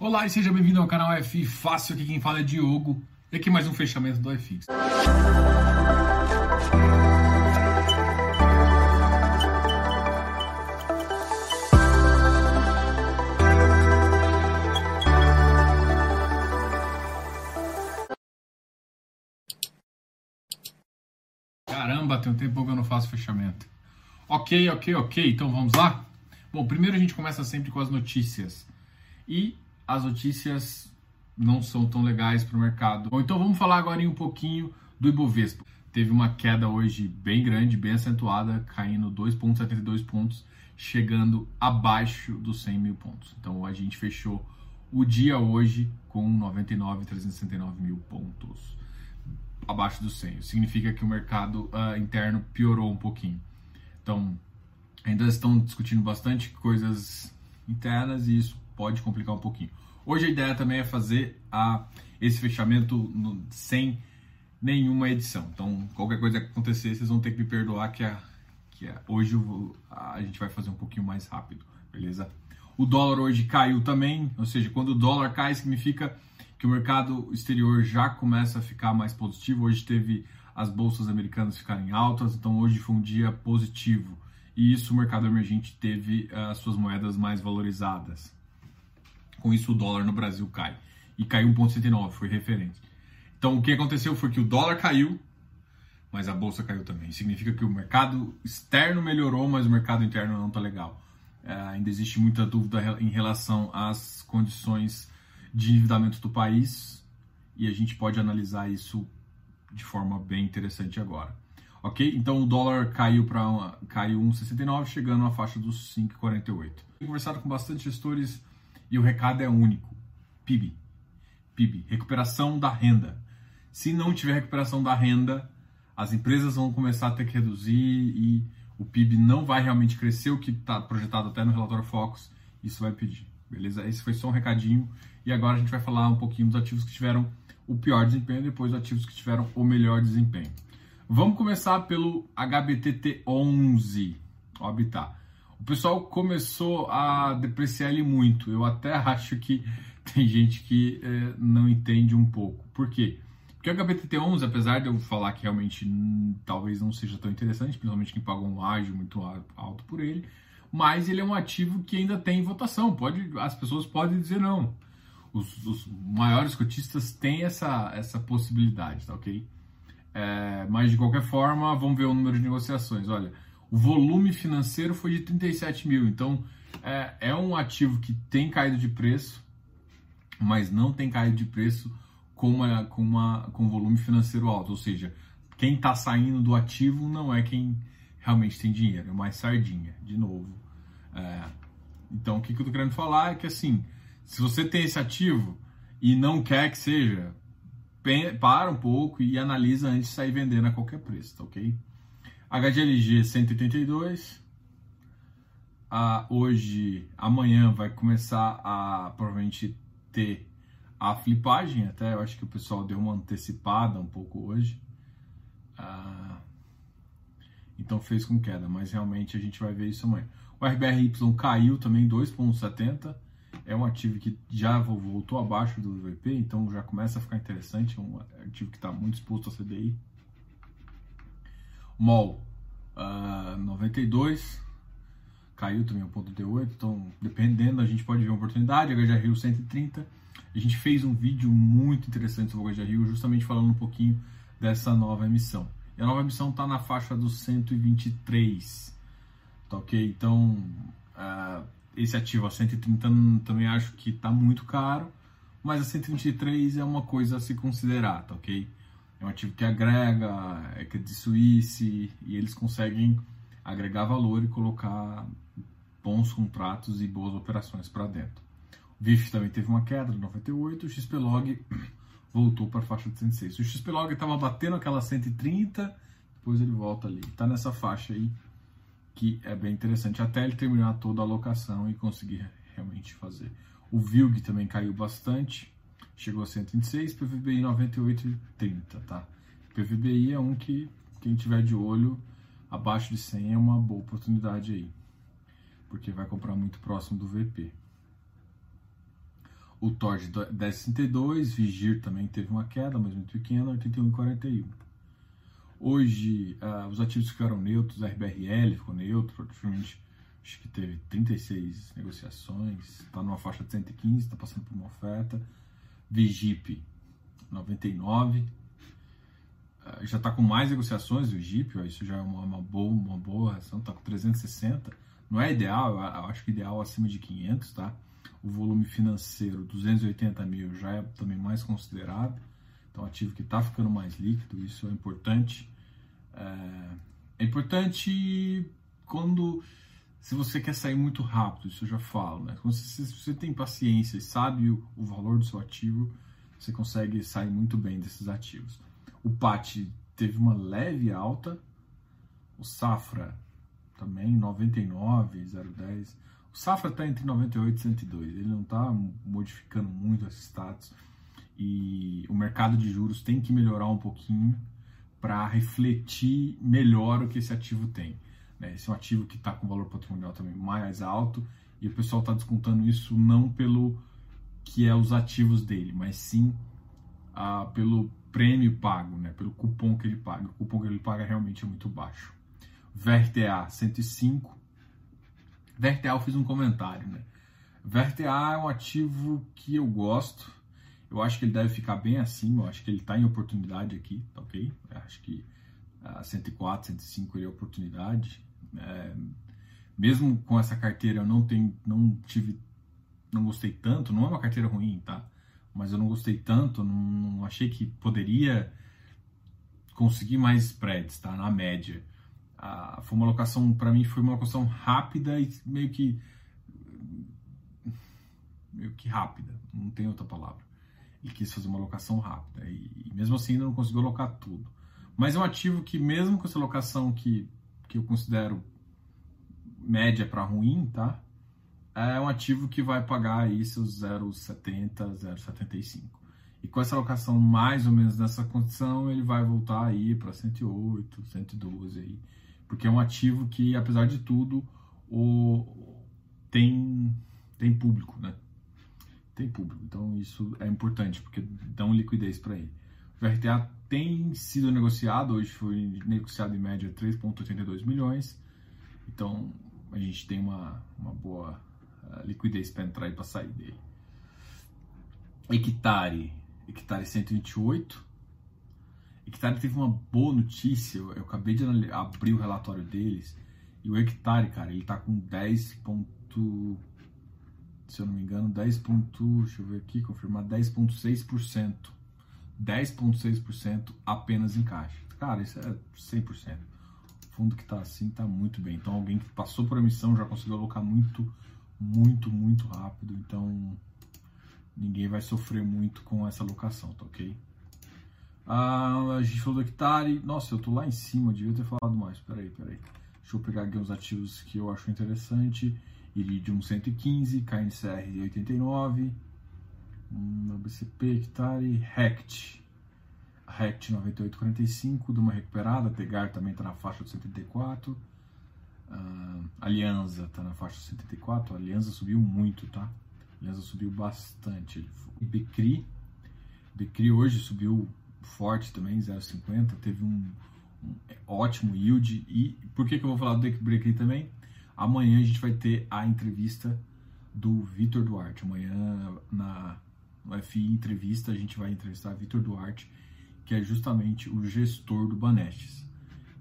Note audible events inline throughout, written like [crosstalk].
Olá e seja bem-vindo ao canal F Fácil, aqui quem fala é Diogo. E aqui mais um fechamento do FX. Caramba, tem um tempo que eu não faço fechamento. Ok, ok, ok, então vamos lá? Bom, primeiro a gente começa sempre com as notícias. E as notícias não são tão legais para o mercado. Bom, então vamos falar agora um pouquinho do Ibovespa. Teve uma queda hoje bem grande, bem acentuada, caindo 2,72 pontos, chegando abaixo dos 100 mil pontos. Então a gente fechou o dia hoje com 99,369 mil pontos, abaixo dos 100. Significa que o mercado uh, interno piorou um pouquinho. Então ainda estão discutindo bastante coisas internas e isso pode complicar um pouquinho. Hoje a ideia também é fazer a, esse fechamento no, sem nenhuma edição. Então, qualquer coisa que acontecer, vocês vão ter que me perdoar que, a, que a, hoje vou, a gente vai fazer um pouquinho mais rápido, beleza? O dólar hoje caiu também, ou seja, quando o dólar cai, significa que o mercado exterior já começa a ficar mais positivo. Hoje teve as bolsas americanas ficarem altas, então hoje foi um dia positivo. E isso o mercado emergente teve uh, as suas moedas mais valorizadas. Com isso, o dólar no Brasil cai. E caiu 1,79, foi referente. Então, o que aconteceu foi que o dólar caiu, mas a bolsa caiu também. Significa que o mercado externo melhorou, mas o mercado interno não está legal. É, ainda existe muita dúvida em relação às condições de endividamento do país e a gente pode analisar isso de forma bem interessante agora. Ok? Então o dólar caiu para caiu 1,69, chegando à faixa dos 5,48. Conversado com bastante gestores e o recado é único: PIB. PIB, recuperação da renda. Se não tiver recuperação da renda, as empresas vão começar a ter que reduzir e o PIB não vai realmente crescer, o que está projetado até no relatório Focus, isso vai pedir. Beleza? Esse foi só um recadinho. E agora a gente vai falar um pouquinho dos ativos que tiveram o pior desempenho depois dos ativos que tiveram o melhor desempenho. Vamos começar pelo HBTT11, o Habitat o pessoal começou a depreciar ele muito. Eu até [laughs] acho que tem gente que é, não entende um pouco. Por quê? Porque o HBTT11, apesar de eu falar que realmente hum, talvez não seja tão interessante, principalmente quem pagou um ágio muito alto por ele, mas ele é um ativo que ainda tem votação. Pode, as pessoas podem dizer não. Os, os maiores cotistas têm essa, essa possibilidade, tá ok? É, mas de qualquer forma, vamos ver o número de negociações. Olha, volume financeiro foi de 37 mil. Então, é, é um ativo que tem caído de preço, mas não tem caído de preço com, uma, com, uma, com volume financeiro alto. Ou seja, quem está saindo do ativo não é quem realmente tem dinheiro, é mais sardinha, de novo. É, então, o que, que eu estou querendo falar é que, assim, se você tem esse ativo e não quer que seja, para um pouco e analisa antes de sair vendendo a qualquer preço, tá ok? HGLG 182. Ah, hoje, amanhã vai começar a provavelmente ter a flipagem, até eu acho que o pessoal deu uma antecipada um pouco hoje. Ah, então fez com queda, mas realmente a gente vai ver isso amanhã. O RBRY caiu também 2,70. É um ativo que já voltou abaixo do VP, então já começa a ficar interessante. É um ativo que está muito exposto a CDI. MOL uh, 92, caiu também o ponto T8, então dependendo a gente pode ver uma oportunidade, HJ Rio 130, a gente fez um vídeo muito interessante sobre o Rio, justamente falando um pouquinho dessa nova emissão. E a nova emissão está na faixa dos 123, tá ok? Então, uh, esse ativo a 130 também acho que está muito caro, mas a 123 é uma coisa a se considerar, tá ok? É um ativo que agrega, é de Suíça e eles conseguem agregar valor e colocar bons contratos e boas operações para dentro. O VIF também teve uma queda de 98, o XPlog [clears throat] voltou para a faixa de 106. O XPlog estava batendo aquela 130, depois ele volta ali. Está nessa faixa aí que é bem interessante, até ele terminar toda a alocação e conseguir realmente fazer. O VILG também caiu bastante, chegou a 126, PVBI 98,30, tá? PVBI é um que quem tiver de olho abaixo de 100 é uma boa oportunidade aí, porque vai comprar muito próximo do VP. O TOR de 10,62, Vigir também teve uma queda, mas muito pequena, 81,41. Hoje, uh, os ativos ficaram neutros, a RBRL ficou neutro, praticamente acho que teve 36 negociações, está numa faixa de 115, está passando por uma oferta. Vigip, 99. Uh, já está com mais negociações, o Vigip, isso já é uma, uma boa, uma boa reação, está com 360. Não é ideal, eu acho que ideal acima de 500, tá? O volume financeiro, 280 mil, já é também mais considerado. Então, ativo que está ficando mais líquido, isso é importante. É, é, importante quando, se você quer sair muito rápido, isso eu já falo, né? Se você tem paciência e sabe o, o valor do seu ativo, você consegue sair muito bem desses ativos. O PAT teve uma leve alta, o Safra também 99, 010. O Safra está entre 98 e 102, ele não está modificando muito esses status e o mercado de juros tem que melhorar um pouquinho para refletir melhor o que esse ativo tem. Né? Esse é um ativo que está com valor patrimonial também mais alto e o pessoal está descontando isso não pelo que é os ativos dele, mas sim ah, pelo prêmio pago, né? pelo cupom que ele paga. O cupom que ele paga realmente é muito baixo. VRTA 105. VRTA eu fiz um comentário, né? VRTA é um ativo que eu gosto. Eu acho que ele deve ficar bem acima. Eu acho que ele está em oportunidade aqui, tá ok? Eu acho que a 104, 105 é oportunidade. É, mesmo com essa carteira eu não tenho, não tive, não gostei tanto. Não é uma carteira ruim, tá? Mas eu não gostei tanto. Não, não achei que poderia conseguir mais spreads, tá? Na média foi uma locação, para mim, foi uma locação rápida e meio que. meio que rápida, não tem outra palavra. Ele quis fazer uma locação rápida e, e mesmo assim ainda não conseguiu alocar tudo. Mas é um ativo que, mesmo com essa locação que, que eu considero média para ruim, tá? É um ativo que vai pagar aí seus 0,70, 0,75. E com essa alocação mais ou menos nessa condição, ele vai voltar aí para 108, 112 aí porque é um ativo que, apesar de tudo, o, tem, tem público, né? Tem público, então isso é importante, porque dão liquidez para ele. O VRTA tem sido negociado, hoje foi negociado em média 3,82 milhões, então a gente tem uma, uma boa uh, liquidez para entrar e para sair dele. Hectare, Hectare 128, Hectare teve uma boa notícia, eu, acabei de abrir o relatório deles, e o Hectare, cara, ele tá com 10 ponto, se eu não me engano, 10 ponto, deixa eu ver aqui, confirmar, 10.6%. 10.6% apenas em caixa. Cara, isso é 100%. O fundo que tá assim tá muito bem. Então alguém que passou por emissão já conseguiu alocar muito, muito, muito rápido. Então ninguém vai sofrer muito com essa alocação, tá ok? Ah, a gente falou do hectare. Nossa, eu tô lá em cima, devia ter falado mais. Peraí, peraí. Deixa eu pegar aqui uns ativos que eu acho interessante. Iridium 115, KNCR 89, BCP, hectare, Rect. Rect 9845, de uma recuperada. Tegar também está na faixa de 74. Uh, Aliança está na faixa de 74. A Aliança subiu muito, tá? Aliança subiu bastante. Becri. Becri hoje subiu forte também, 0,50, teve um, um, ótimo yield. E por que, que eu vou falar do Break também? Amanhã a gente vai ter a entrevista do Vitor Duarte. Amanhã na no FI Entrevista a gente vai entrevistar Vitor Duarte, que é justamente o gestor do Banestes.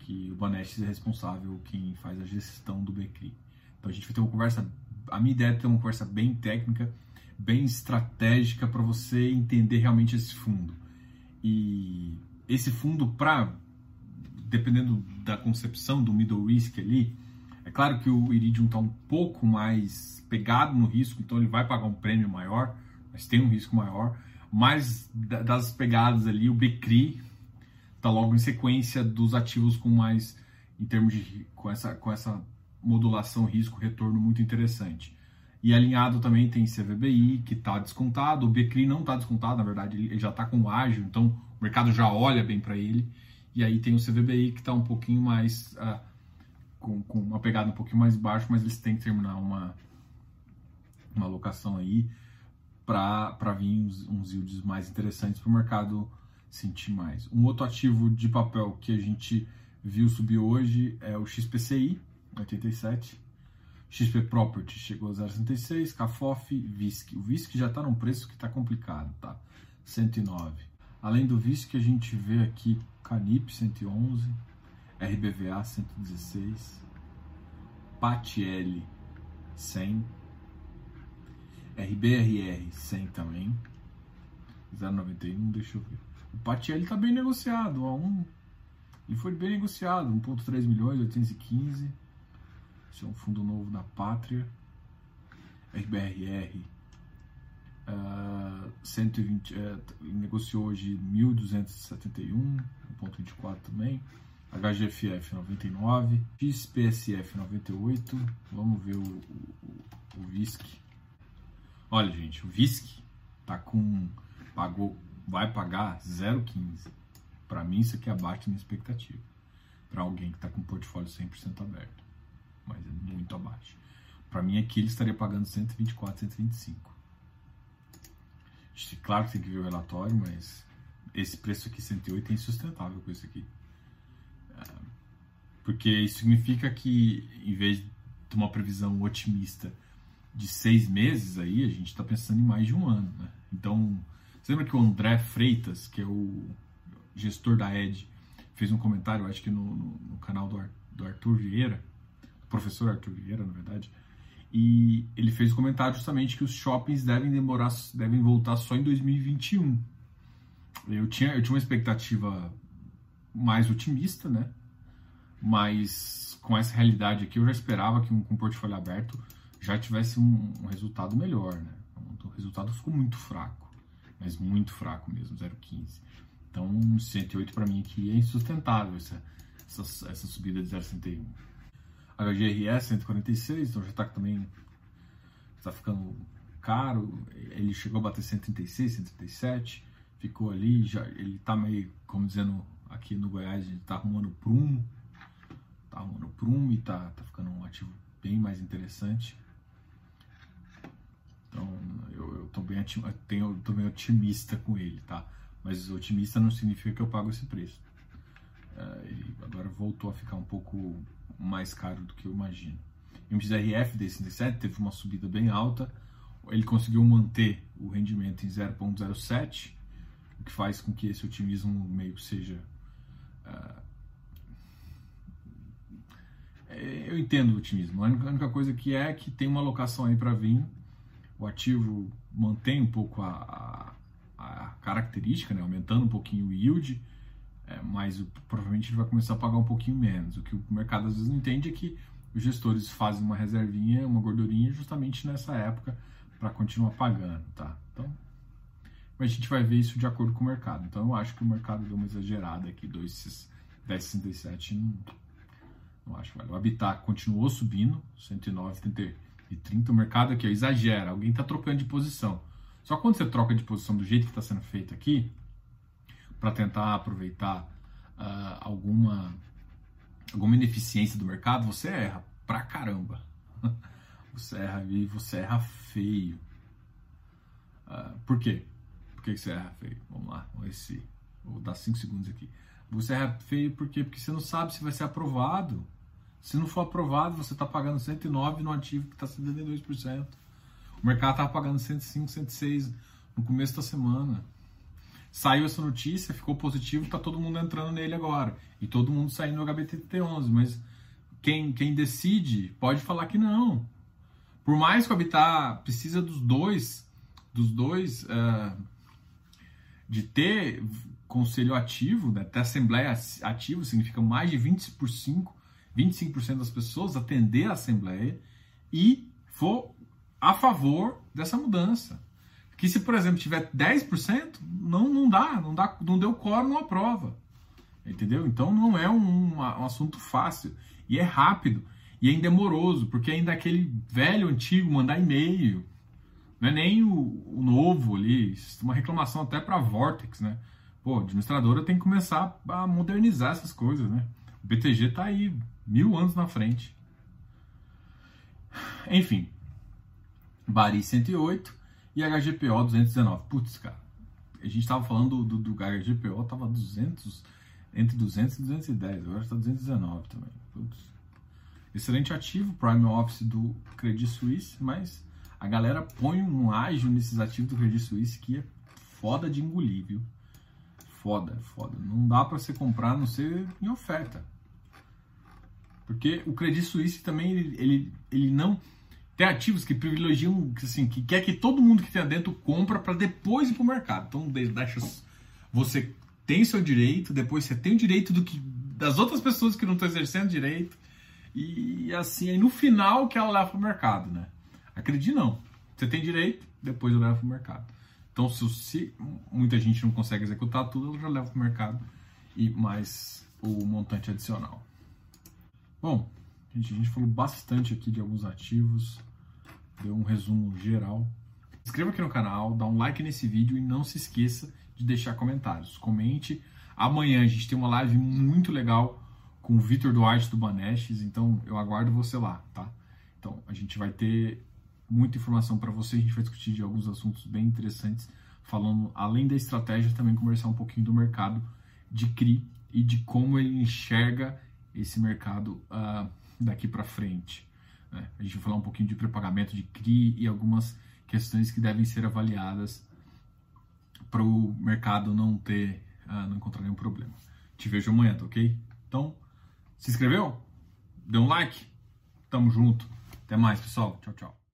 Que o Banestes é responsável quem faz a gestão do Becri. Então a gente vai ter uma conversa. A minha ideia é ter uma conversa bem técnica, bem estratégica para você entender realmente esse fundo. E esse fundo, para dependendo da concepção do middle risk ali, é claro que o Iridium está um pouco mais pegado no risco, então ele vai pagar um prêmio maior, mas tem um risco maior. Mas das pegadas ali, o Becri está logo em sequência dos ativos com mais, em termos de com essa, com essa modulação risco-retorno muito interessante. E alinhado também tem CVBI, que está descontado, o BCRI não está descontado, na verdade, ele já está com ágil, então o mercado já olha bem para ele. E aí tem o CVBI, que está um pouquinho mais. Uh, com, com, uma pegada um pouquinho mais baixa, mas eles têm que terminar uma, uma alocação aí. Para vir uns, uns yields mais interessantes para o mercado sentir mais. Um outro ativo de papel que a gente viu subir hoje é o XPCI, 87. XP Property chegou a 0,66, Cafof, VISC. O VISC já está num preço que está complicado, tá? 109. Além do VISC, a gente vê aqui Canip 111, RBVA 116, PATL 100, RBRR 100 também, 0,91, deixa eu ver. O PATL está bem negociado, a 1, ele foi bem negociado, 1,3 milhões, 815. Esse é um fundo novo da Pátria. RBRR uh, 120, uh, negociou hoje 1.271, 1.24 também. HGFF 99, XPSF 98. Vamos ver o, o, o VISC. Olha, gente, o VISC tá com pagou vai pagar 0,15. Para mim isso aqui é abaixo da minha expectativa. Para alguém que está com o portfólio 100% aberto. Mas é muito abaixo. Para mim aqui ele estaria pagando 124, 125. Claro que tem que ver o relatório, mas esse preço aqui, 108, é insustentável com isso aqui. É, porque isso significa que, em vez de uma previsão otimista de seis meses, aí a gente está pensando em mais de um ano. Né? Então, você lembra que o André Freitas, que é o gestor da ED, fez um comentário, acho que no, no, no canal do, do Arthur Vieira, professor Arthur Vieira, na verdade, e ele fez o um comentário justamente que os shoppings devem demorar, devem voltar só em 2021. Eu tinha, eu tinha uma expectativa mais otimista, né? Mas com essa realidade aqui, eu já esperava que um, com um portfólio aberto já tivesse um, um resultado melhor, né? O resultado ficou muito fraco, mas muito fraco mesmo, 0,15. Então, 108 para mim aqui é insustentável essa, essa, essa subida de 0,61. HGRS 146, então já está também está ficando caro. Ele chegou a bater 136, 137, ficou ali, já ele está meio, como dizendo aqui no Goiás, ele está arrumando prumo, está arrumando prumo e está tá ficando um ativo bem mais interessante. Então eu, estou bem, tenho, tô bem otimista com ele, tá? Mas otimista não significa que eu pago esse preço. Uh, agora voltou a ficar um pouco mais caro do que eu imagino. O MXRF D67 teve uma subida bem alta, ele conseguiu manter o rendimento em 0,07, o que faz com que esse otimismo meio seja. Uh, eu entendo o otimismo. A única coisa que é que tem uma alocação aí para vir, o ativo mantém um pouco a, a, a característica, né, aumentando um pouquinho o yield é, mas provavelmente ele vai começar a pagar um pouquinho menos. O que o mercado às vezes não entende é que os gestores fazem uma reservinha, uma gordurinha justamente nessa época para continuar pagando, tá? Então, mas a gente vai ver isso de acordo com o mercado. Então eu acho que o mercado deu uma exagerada aqui, 10,67 não, não acho vale. O Habitat continuou subindo, 109, 30. O mercado aqui ó, exagera, alguém está trocando de posição. Só quando você troca de posição do jeito que está sendo feito aqui, para tentar aproveitar uh, alguma, alguma ineficiência do mercado, você erra pra caramba. [laughs] Você erra e você erra feio. Uh, por quê? Por que você erra feio? Vamos lá, ver vou dar 5 segundos aqui. Você erra feio por quê? Porque você não sabe se vai ser aprovado. Se não for aprovado, você está pagando 109 no ativo que está 72%. O mercado estava pagando 105, 106 no começo da semana saiu essa notícia, ficou positivo, tá todo mundo entrando nele agora. E todo mundo saindo do HBTT11, mas quem, quem decide pode falar que não. Por mais que o Habitat precisa dos dois, dos dois, uh, de ter conselho ativo, né, ter assembleia ativa, significa mais de 25%, 25% das pessoas atender a assembleia e for a favor dessa mudança. Que se, por exemplo, tiver 10%, não, não dá, não dá, não deu quórum, não aprova. Entendeu? Então não é um, um, assunto fácil. E é rápido. E é indemoroso, porque ainda é aquele velho, antigo, mandar e-mail. Não é nem o, o novo ali. Uma reclamação até para Vortex, né? Pô, a administradora tem que começar a modernizar essas coisas, né? O BTG tá aí mil anos na frente. Enfim, Bari 108, E HGPO 219. Putz, cara, a gente tava falando do, do, do HGPO, tava 200, entre 200 e 210, agora está 219 também. Putz. Excelente ativo, Prime Office do Credit Suisse, mas a galera põe um ágio nesses ativos do Credit Suisse que é foda de engolir, viu? Foda, foda. Não dá para você comprar a não ser em oferta. Porque o Credit Suisse também, ele, ele, ele não... Tem ativos que privilegiam, assim, que quer que todo mundo que tem dentro compra para depois ir para o mercado. Então, deixa... Você tem seu direito, depois você tem o direito do que das outras pessoas que não estão exercendo direito. E assim, aí no final que ela leva para o mercado, né? Acredite não. Você tem direito, depois eu levo para o mercado. Então, se, se, muita gente não consegue executar tudo, ela já leva para o mercado e mais o montante adicional. Bom, gente, a gente falou bastante aqui de alguns ativos, deu um resumo geral. Se inscreva aqui no canal, dá um like nesse vídeo e não se esqueça de deixar comentários. Comente. Amanhã a gente tem uma live muito legal com o Vitor Duarte do Banestes, então eu aguardo você lá, tá? Então a gente vai ter muita informação para você, a gente vai discutir de alguns assuntos bem interessantes, falando além da estratégia, também conversar um pouquinho do mercado de CRI e de como ele enxerga esse mercado uh, daqui para frente. Né? A gente vai falar um pouquinho de pré-pagamento de CRI e algumas questões que devem ser avaliadas para o mercado não ter, uh, não encontrar nenhum problema. Te vejo amanhã, tá ok? Então, se inscreveu? Deu um like? Tamo junto. Até mais, pessoal. Tchau, tchau.